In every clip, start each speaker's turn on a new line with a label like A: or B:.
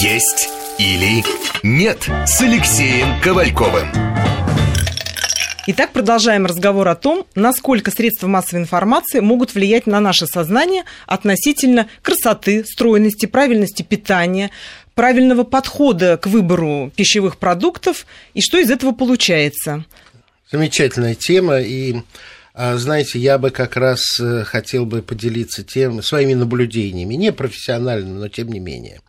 A: Есть или нет с Алексеем Ковальковым.
B: Итак, продолжаем разговор о том, насколько средства массовой информации могут влиять на наше сознание относительно красоты, стройности, правильности питания, правильного подхода к выбору пищевых продуктов и что из этого получается.
C: Замечательная тема, и знаете, я бы как раз э, хотел бы поделиться тем, своими наблюдениями, не профессиональными, но тем не менее.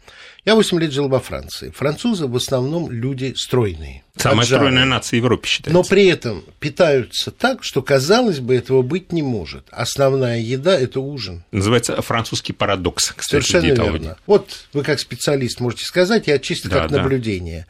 C: Я 8 лет жил во Франции. Французы в основном люди стройные.
D: Самая отжарые. стройная нация Европы считается.
C: Но при этом питаются так, что, казалось бы, этого быть не может. Основная еда – это ужин.
D: Называется французский парадокс,
C: кстати, Совершенно верно. Вот вы как специалист можете сказать, я чисто да, как да. наблюдение.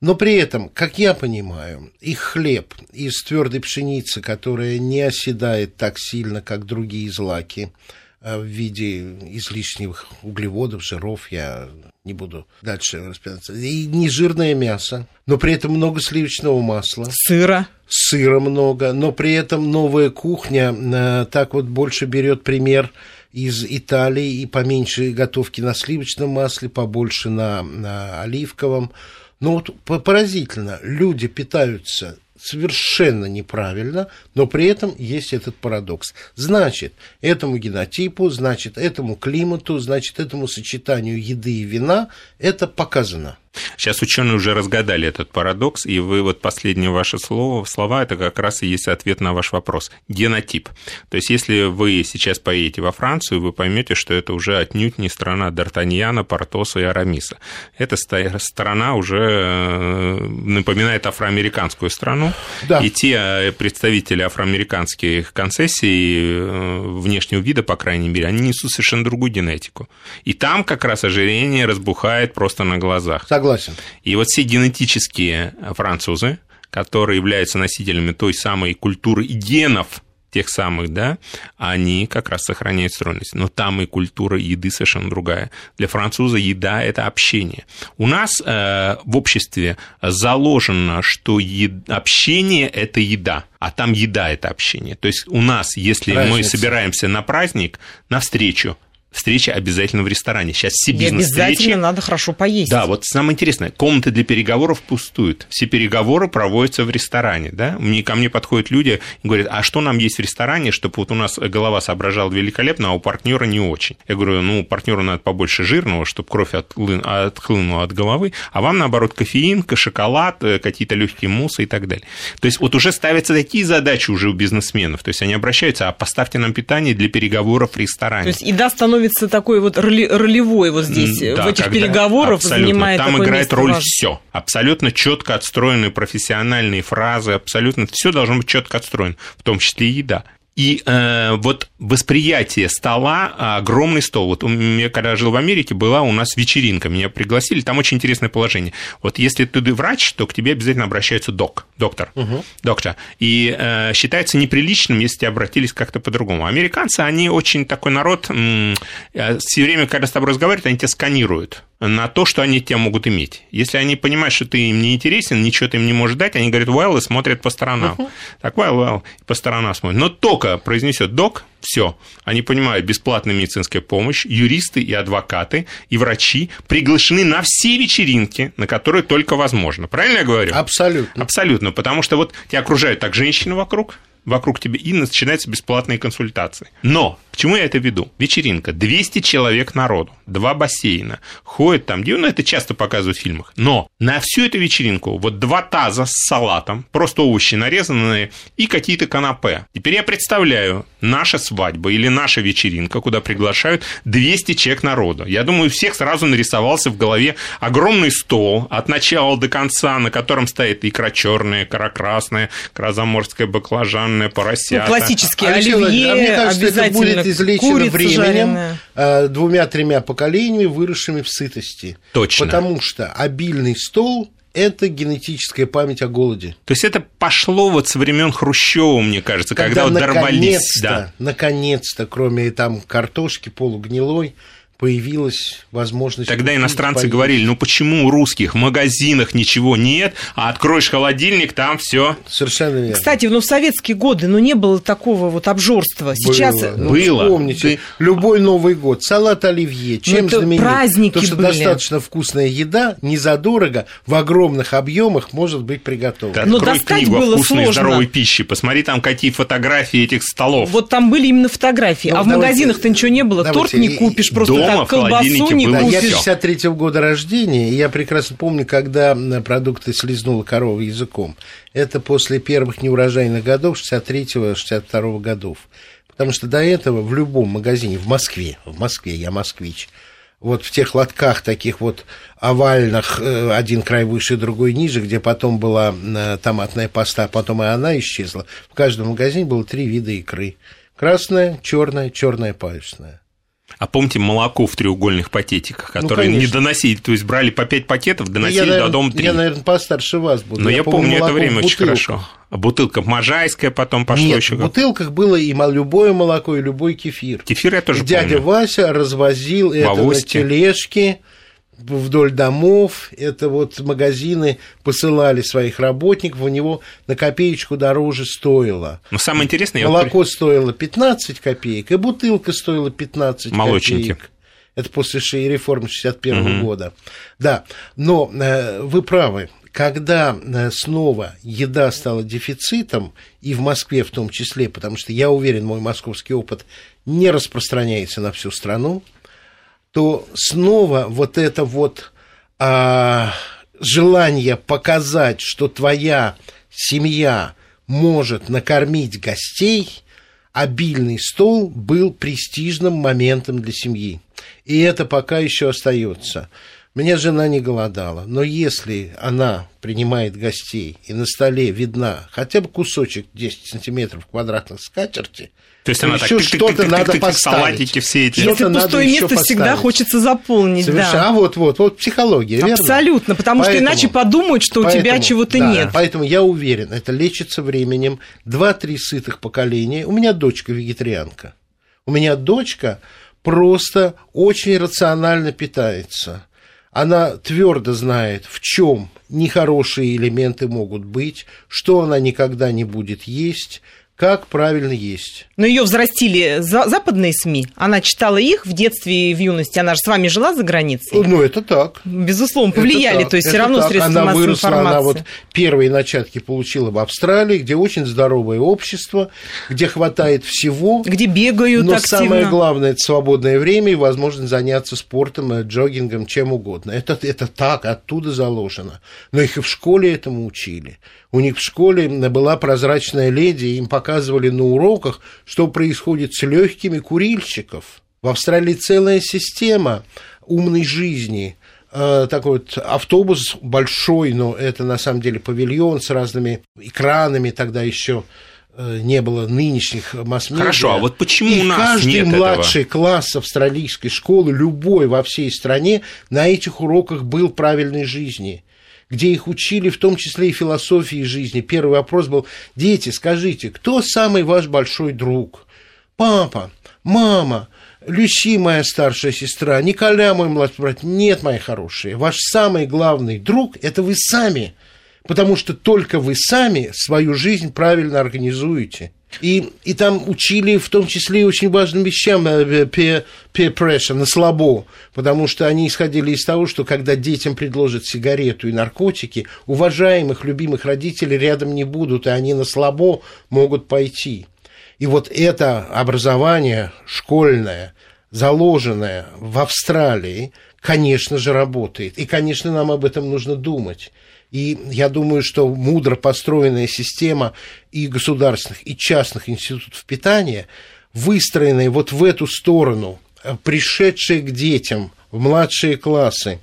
C: Но при этом, как я понимаю, их хлеб из твердой пшеницы, которая не оседает так сильно, как другие злаки, э, в виде излишних углеводов, жиров, я не буду дальше распинаться. И нежирное мясо, но при этом много сливочного масла.
B: Сыра.
C: Сыра много, но при этом новая кухня э, так вот больше берет пример из Италии и поменьше готовки на сливочном масле, побольше на, на оливковом. Но вот поразительно, люди питаются совершенно неправильно, но при этом есть этот парадокс. Значит, этому генотипу, значит, этому климату, значит, этому сочетанию еды и вина это показано.
D: Сейчас ученые уже разгадали этот парадокс, и вы вот последнее ваше слово, слова, это как раз и есть ответ на ваш вопрос. Генотип. То есть, если вы сейчас поедете во Францию, вы поймете, что это уже отнюдь не страна Д'Артаньяна, Портоса и Арамиса. Эта страна уже э, напоминает афроамериканскую страну, да. и те э, представители афроамериканских концессий э, внешнего вида, по крайней мере, они несут совершенно другую генетику. И там как раз ожирение разбухает просто на глазах.
C: Согласен.
D: И вот все генетические французы, которые являются носителями той самой культуры и генов тех самых, да, они как раз сохраняют стройность. Но там и культура еды совершенно другая. Для француза еда – это общение. У нас э, в обществе заложено, что ед... общение – это еда, а там еда – это общение. То есть у нас, если Разница. мы собираемся на праздник, на встречу, встреча обязательно в ресторане. Сейчас все бизнес-встречи...
B: Обязательно надо хорошо поесть.
D: Да, вот самое интересное, комнаты для переговоров пустуют. Все переговоры проводятся в ресторане, да. Мне, ко мне подходят люди и говорят, а что нам есть в ресторане, чтобы вот у нас голова соображала великолепно, а у партнера не очень. Я говорю, ну, партнеру надо побольше жирного, чтобы кровь отхлынула от головы, а вам, наоборот, кофеин, шоколад, э, какие-то легкие муссы и так далее. То есть вот уже ставятся такие задачи уже у бизнесменов. То есть они обращаются, а поставьте нам питание для переговоров в ресторане. То
B: есть еда становится становится такой вот роли, ролевой вот здесь, да, в этих переговорах занимает
D: Там играет роль все. Абсолютно четко отстроенные профессиональные фразы, абсолютно все должно быть четко отстроено, в том числе и еда. И э, вот восприятие стола, огромный стол. Вот у меня, когда я жил в Америке, была у нас вечеринка, меня пригласили, там очень интересное положение. Вот если ты врач, то к тебе обязательно обращаются док, доктор, угу. доктор. И э, считается неприличным, если тебя обратились как-то по-другому. Американцы, они очень такой народ, э, все время, когда с тобой разговаривают, они тебя сканируют на то, что они тебя могут иметь. Если они понимают, что ты им не интересен, ничего ты им не можешь дать, они говорят well и смотрят по сторонам. Uh-huh. Так, well, well, по сторонам смотрят. Но только произнесет док, все. Они понимают, бесплатная медицинская помощь, юристы и адвокаты, и врачи приглашены на все вечеринки, на которые только возможно. Правильно я говорю?
C: Абсолютно.
D: Абсолютно, потому что вот тебя окружают так женщины вокруг, вокруг тебя, и начинаются бесплатные консультации. Но к чему я это веду? Вечеринка, 200 человек народу, два бассейна, ходят там, ну, это часто показывают в фильмах. Но на всю эту вечеринку вот два таза с салатом, просто овощи нарезанные и какие-то канапе. Теперь я представляю, наша свадьба или наша вечеринка, куда приглашают 200 человек народу. Я думаю, у всех сразу нарисовался в голове огромный стол от начала до конца, на котором стоит икра черная, икра красная, икра заморская, баклажанная, поросята.
B: Ну, классические оливье, а мне кажется, это будет
C: излечено временем, э, двумя-тремя поколениями, выросшими в сытости.
D: Точно.
C: Потому что обильный стол это генетическая память о голоде.
D: То есть это пошло вот со времен Хрущева, мне кажется, когда, когда вот дорвались.
C: Да. Наконец-то, кроме там картошки полугнилой, появилась возможность...
D: Тогда
C: купить,
D: иностранцы
C: поесть.
D: говорили, ну почему у русских в магазинах ничего нет, а откроешь холодильник, там все.
C: Совершенно верно.
B: Кстати, ну в советские годы, ну не было такого вот обжорства. Сейчас
C: Было.
B: ну,
C: Ну,
D: Было.
C: Вспомните,
D: Ты-
C: любой Новый год, салат оливье, чем
B: это
C: знаменит?
B: праздники
C: То, что
B: были.
C: достаточно вкусная еда, не задорого, в огромных объемах может быть приготовлена.
B: Но
D: Открой
B: достать
D: книгу
B: было
D: о вкусной
B: сложно.
D: здоровой пище, посмотри там какие фотографии этих столов.
B: Вот там были именно фотографии,
C: Ну,
B: а в
C: давайте-
B: магазинах-то ничего не было.
C: давайте,
B: Торт не купишь, просто
D: дома
B: так
D: в холодильнике
B: не
D: было
C: Да, я
B: купишь.
D: всё.
C: 53 года рождения, и я прекрасно помню, когда продукты слезнула корова языком. Это после первых неурожайных годов, 63-62 годов. Потому что до этого в любом магазине, в Москве, в Москве, я москвич, вот в тех лотках таких вот овальных, э, один край выше, другой ниже, где потом была э, томатная паста, а потом и она исчезла, в каждом магазине было три вида икры. Красная, черная, черная паюсная.
D: А помните молоко в треугольных пакетиках, которые не
C: Ну, конечно.
D: доносили, то есть брали по 5 пакетов, доносили
C: я,
D: до
C: наверное,
D: дома 3.
C: Я, наверное, постарше вас буду.
D: Но я, помню, это
C: молоко в
D: время очень хорошо. А бутылка можайская потом пошло
C: Нет,
D: еще.
C: в бутылках было и любое молоко, и любой кефир.
D: Кефир я тоже
C: дядя
D: помню.
C: Вася развозил это на тележке вдоль домов. Это вот магазины посылали своих работников, у него на копеечку дороже стоило.
D: Но самое интересное, я
C: Молоко стоило 15 копеек, и бутылка стоила 15
D: Молочники.
C: копеек. Это после реформы 61
D: Мгм.
C: года. Да, но э, вы правы. Когда э, снова еда стала дефицитом, и в Москве в том числе, потому что я уверен, мой московский опыт не распространяется на всю страну, то снова вот это вот а, желание показать, что твоя семья может накормить гостей, обильный стол был престижным моментом для семьи. И это пока еще остается. Меня жена не голодала, но если она принимает гостей, и на столе видна хотя бы кусочек 10 сантиметров квадратных скатерти,
D: То есть она
C: еще
D: так
C: что-то надо
D: салатики
C: поставить.
D: все эти.
B: Если пустое место всегда
C: поставить.
B: хочется заполнить,
C: Совершенно.
B: да.
C: А вот, вот, вот психология, верно?
B: Абсолютно, потому что
C: Поэтому-
B: иначе подумают, что у тебя
C: Поэтому,
B: чего-то
C: да,
B: нет.
C: Поэтому я уверен, это лечится временем. Два-три сытых поколения. У меня дочка вегетарианка. У меня дочка просто очень рационально питается. Она твердо знает, в чем нехорошие элементы могут быть, что она никогда не будет есть, как правильно есть.
B: Но ее взрастили за- западные СМИ. Она читала их в детстве и в юности. Она же с вами жила за границей.
C: Ну, это так.
B: Безусловно, повлияли. то есть
C: это
B: все равно
C: так.
B: средства
C: она
B: массовой
C: выросла,
B: информации.
C: Она вот первые начатки получила в Австралии, где очень здоровое общество, где хватает всего.
B: Где бегают
C: Но
B: активно.
C: самое главное это свободное время и возможность заняться спортом, э, джогингом, чем угодно. Это, это так, оттуда заложено. Но их и в школе этому учили. У них в школе была прозрачная леди, им показывали на уроках, что происходит с легкими курильщиков. В Австралии целая система умной жизни. Э, Такой вот автобус большой, но это на самом деле павильон с разными экранами, тогда еще э, не было нынешних масс-медиа.
D: Хорошо, а вот почему
C: И
D: у нас
C: каждый
D: нет этого?
C: младший класс австралийской школы, любой во всей стране, на этих уроках был правильной жизни где их учили, в том числе и философии жизни. Первый вопрос был, дети, скажите, кто самый ваш большой друг? Папа, мама, Люси, моя старшая сестра, Николя, мой младший брат. Нет, мои хорошие, ваш самый главный друг – это вы сами, потому что только вы сами свою жизнь правильно организуете. И, и там учили в том числе и очень важным вещам э, peer, peer pressure, на слабо, потому что они исходили из того, что когда детям предложат сигарету и наркотики, уважаемых, любимых родителей рядом не будут, и они на слабо могут пойти. И вот это образование школьное, заложенное в Австралии, конечно же, работает. И, конечно, нам об этом нужно думать. И я думаю, что мудро построенная система и государственных, и частных институтов питания, выстроенная вот в эту сторону, э, пришедшие к детям в младшие классы,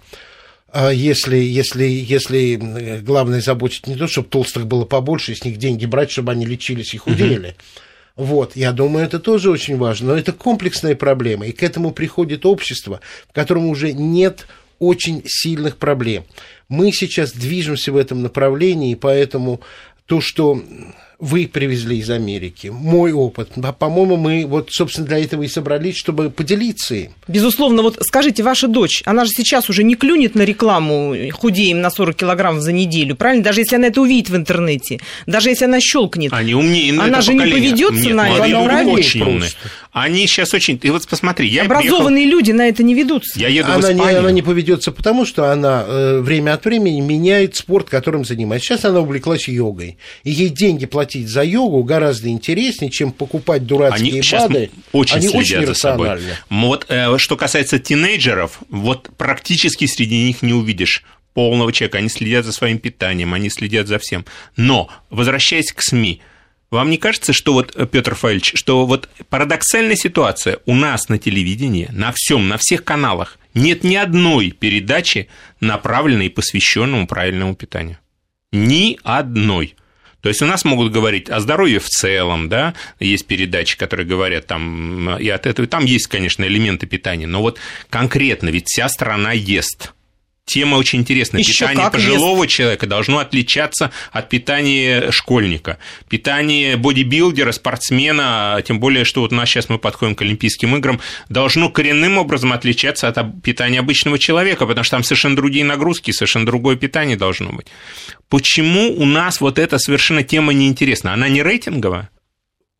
C: а если, если, если э, главное заботить не то, чтобы толстых было побольше, с них деньги брать, чтобы они лечились и худели. Вот, я думаю, это тоже очень важно. Но это комплексная проблема, и к этому приходит общество, в котором уже нет очень сильных проблем. Мы сейчас движемся в этом направлении, и поэтому то, что вы привезли из Америки, мой опыт. По-моему, мы вот, собственно, для этого и собрались, чтобы поделиться им.
B: Безусловно, вот скажите, ваша дочь, она же сейчас уже не клюнет на рекламу «худеем на 40 килограммов за неделю», правильно? Даже если она это увидит в интернете, даже если она щелкнет.
D: Они умнее на
B: Она
D: это
B: же
D: поколение.
B: не поведется
D: Нет,
B: на это, она
D: люди
B: умнее
D: очень умные. Они сейчас очень... И вот посмотри, я
B: Образованные люди на это не ведутся.
D: приехал... Я еду в
C: Она не,
D: Испанию.
C: она не поведется потому, что она э, время от времени меняет спорт, которым занимается. Сейчас она увлеклась йогой. И ей деньги платить за йогу гораздо интереснее, чем покупать дурацкие
D: Они сейчас
C: БАДы.
D: очень
C: Они
D: следят
C: очень
D: за собой. Вот э, что касается тинейджеров, вот практически среди них не увидишь полного человека. Они следят за своим питанием, они следят за всем. Но, возвращаясь к СМИ, вам не кажется, что вот, э, Петр Фаильевич, что вот парадоксальная ситуация у нас на телевидении, на всем, на всех каналах нет ни одной передачи, направленной и посвященному правильному питанию. Ни одной. То есть у нас могут говорить о здоровье в целом, да, есть передачи, которые говорят там и от этого, там есть, конечно, элементы питания, но вот конкретно, ведь вся страна ест. Тема очень интересная.
B: Ещё
D: питание
B: как
D: пожилого человека должно отличаться от питания школьника. Питание бодибилдера, спортсмена, тем более, что вот у нас сейчас мы подходим к Олимпийским играм, должно коренным образом отличаться от питания обычного человека, потому что там совершенно другие нагрузки, совершенно другое питание должно быть. Почему у нас вот эта совершенно тема неинтересна? Она не рейтинговая?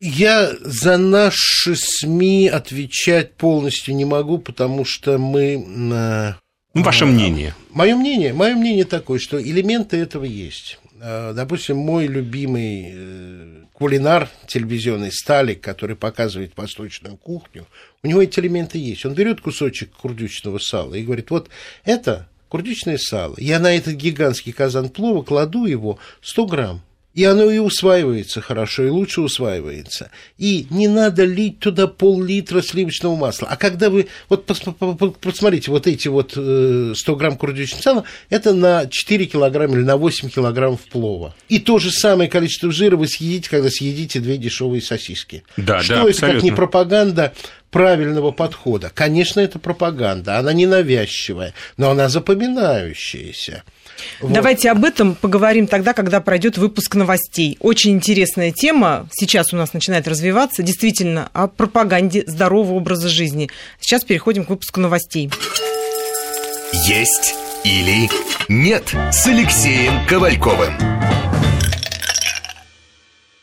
C: Я за наши СМИ отвечать полностью не могу, потому что мы...
D: Ну, ваше мнение.
C: Мое мнение, мое мнение такое, что элементы этого есть. Э, Допустим, мой любимый э, кулинар телевизионный Сталик, который показывает восточную кухню, у него эти элементы есть. Он берет кусочек курдючного сала и говорит, вот это курдючное сало. Я на этот гигантский казан плова кладу его 100 грамм. И оно и усваивается хорошо, и лучше усваивается. И не надо лить туда пол-литра сливочного масла. А когда вы... Вот пос- по- по- посмотрите, вот эти вот э, 100 грамм курдючного сала, это на 4 килограмма или на 8 килограммов плова. И то же самое количество жира вы съедите, когда съедите две дешевые сосиски.
D: Да,
C: Что
D: да,
C: это как не
D: абсолютно.
C: пропаганда правильного подхода? Конечно, это пропаганда. Она не навязчивая, но она запоминающаяся. Вот.
B: Давайте об этом поговорим тогда, когда пройдет выпуск новостей. Очень интересная тема сейчас у нас начинает развиваться. Действительно, о пропаганде здорового образа жизни. Сейчас переходим к выпуску новостей.
A: Есть или нет с Алексеем Ковальковым.